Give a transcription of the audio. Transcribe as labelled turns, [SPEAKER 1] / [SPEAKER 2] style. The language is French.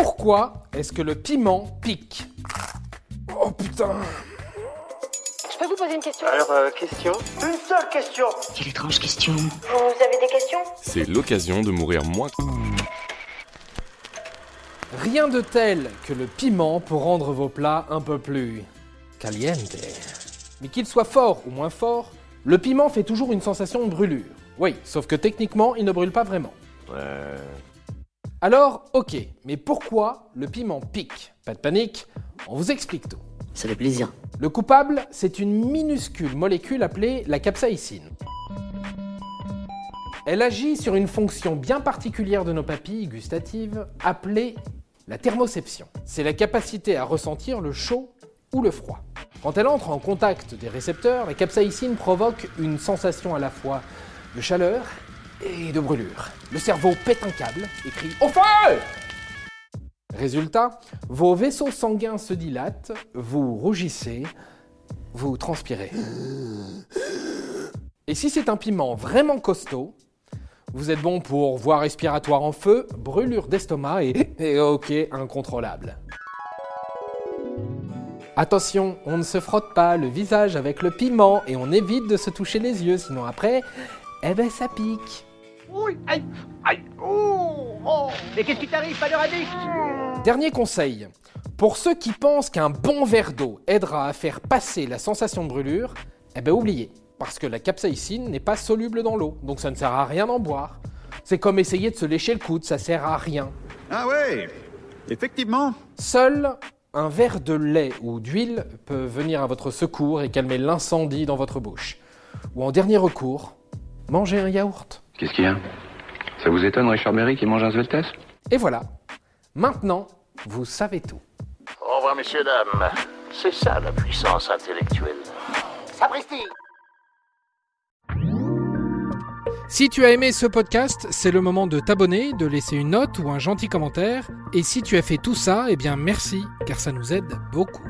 [SPEAKER 1] Pourquoi est-ce que le piment pique Oh putain
[SPEAKER 2] Je peux vous poser une question
[SPEAKER 3] Alors, euh, question
[SPEAKER 4] Une seule question
[SPEAKER 5] Quelle étrange question.
[SPEAKER 2] Vous avez des questions?
[SPEAKER 6] C'est l'occasion de mourir moins.
[SPEAKER 1] Rien de tel que le piment pour rendre vos plats un peu plus caliente. Mais qu'il soit fort ou moins fort, le piment fait toujours une sensation de brûlure. Oui, sauf que techniquement, il ne brûle pas vraiment. Alors, ok, mais pourquoi le piment pique? Pas de panique, on vous explique tout.
[SPEAKER 5] Ça fait plaisir.
[SPEAKER 1] Le coupable, c'est une minuscule molécule appelée la capsaïcine. Elle agit sur une fonction bien particulière de nos papilles gustatives appelée la thermoception. C'est la capacité à ressentir le chaud ou le froid. Quand elle entre en contact des récepteurs, la capsaïcine provoque une sensation à la fois de chaleur et de brûlure. Le cerveau pète un câble et crie Au feu Résultat, vos vaisseaux sanguins se dilatent, vous rougissez, vous transpirez. Et si c'est un piment vraiment costaud, vous êtes bon pour voie respiratoire en feu, brûlure d'estomac et, et ok incontrôlable. Attention, on ne se frotte pas le visage avec le piment et on évite de se toucher les yeux, sinon après, eh ben ça pique.
[SPEAKER 4] Oui, aïe, aïe, oh, oh. Mais qu'est-ce qui t'arrive, pas de radix
[SPEAKER 1] Dernier conseil, pour ceux qui pensent qu'un bon verre d'eau aidera à faire passer la sensation de brûlure, eh ben oubliez, parce que la capsaïcine n'est pas soluble dans l'eau, donc ça ne sert à rien d'en boire. C'est comme essayer de se lécher le coude, ça sert à rien.
[SPEAKER 7] Ah ouais, effectivement.
[SPEAKER 1] Seul un verre de lait ou d'huile peut venir à votre secours et calmer l'incendie dans votre bouche. Ou en dernier recours, mangez un yaourt.
[SPEAKER 8] Qu'est-ce qu'il y a? Ça vous étonne, Richard Berry, qui mange un Sveltes
[SPEAKER 1] Et voilà. Maintenant, vous savez tout.
[SPEAKER 9] Au revoir, messieurs, dames. C'est ça la puissance intellectuelle.
[SPEAKER 4] Sapristi
[SPEAKER 1] Si tu as aimé ce podcast, c'est le moment de t'abonner, de laisser une note ou un gentil commentaire. Et si tu as fait tout ça, eh bien merci, car ça nous aide beaucoup.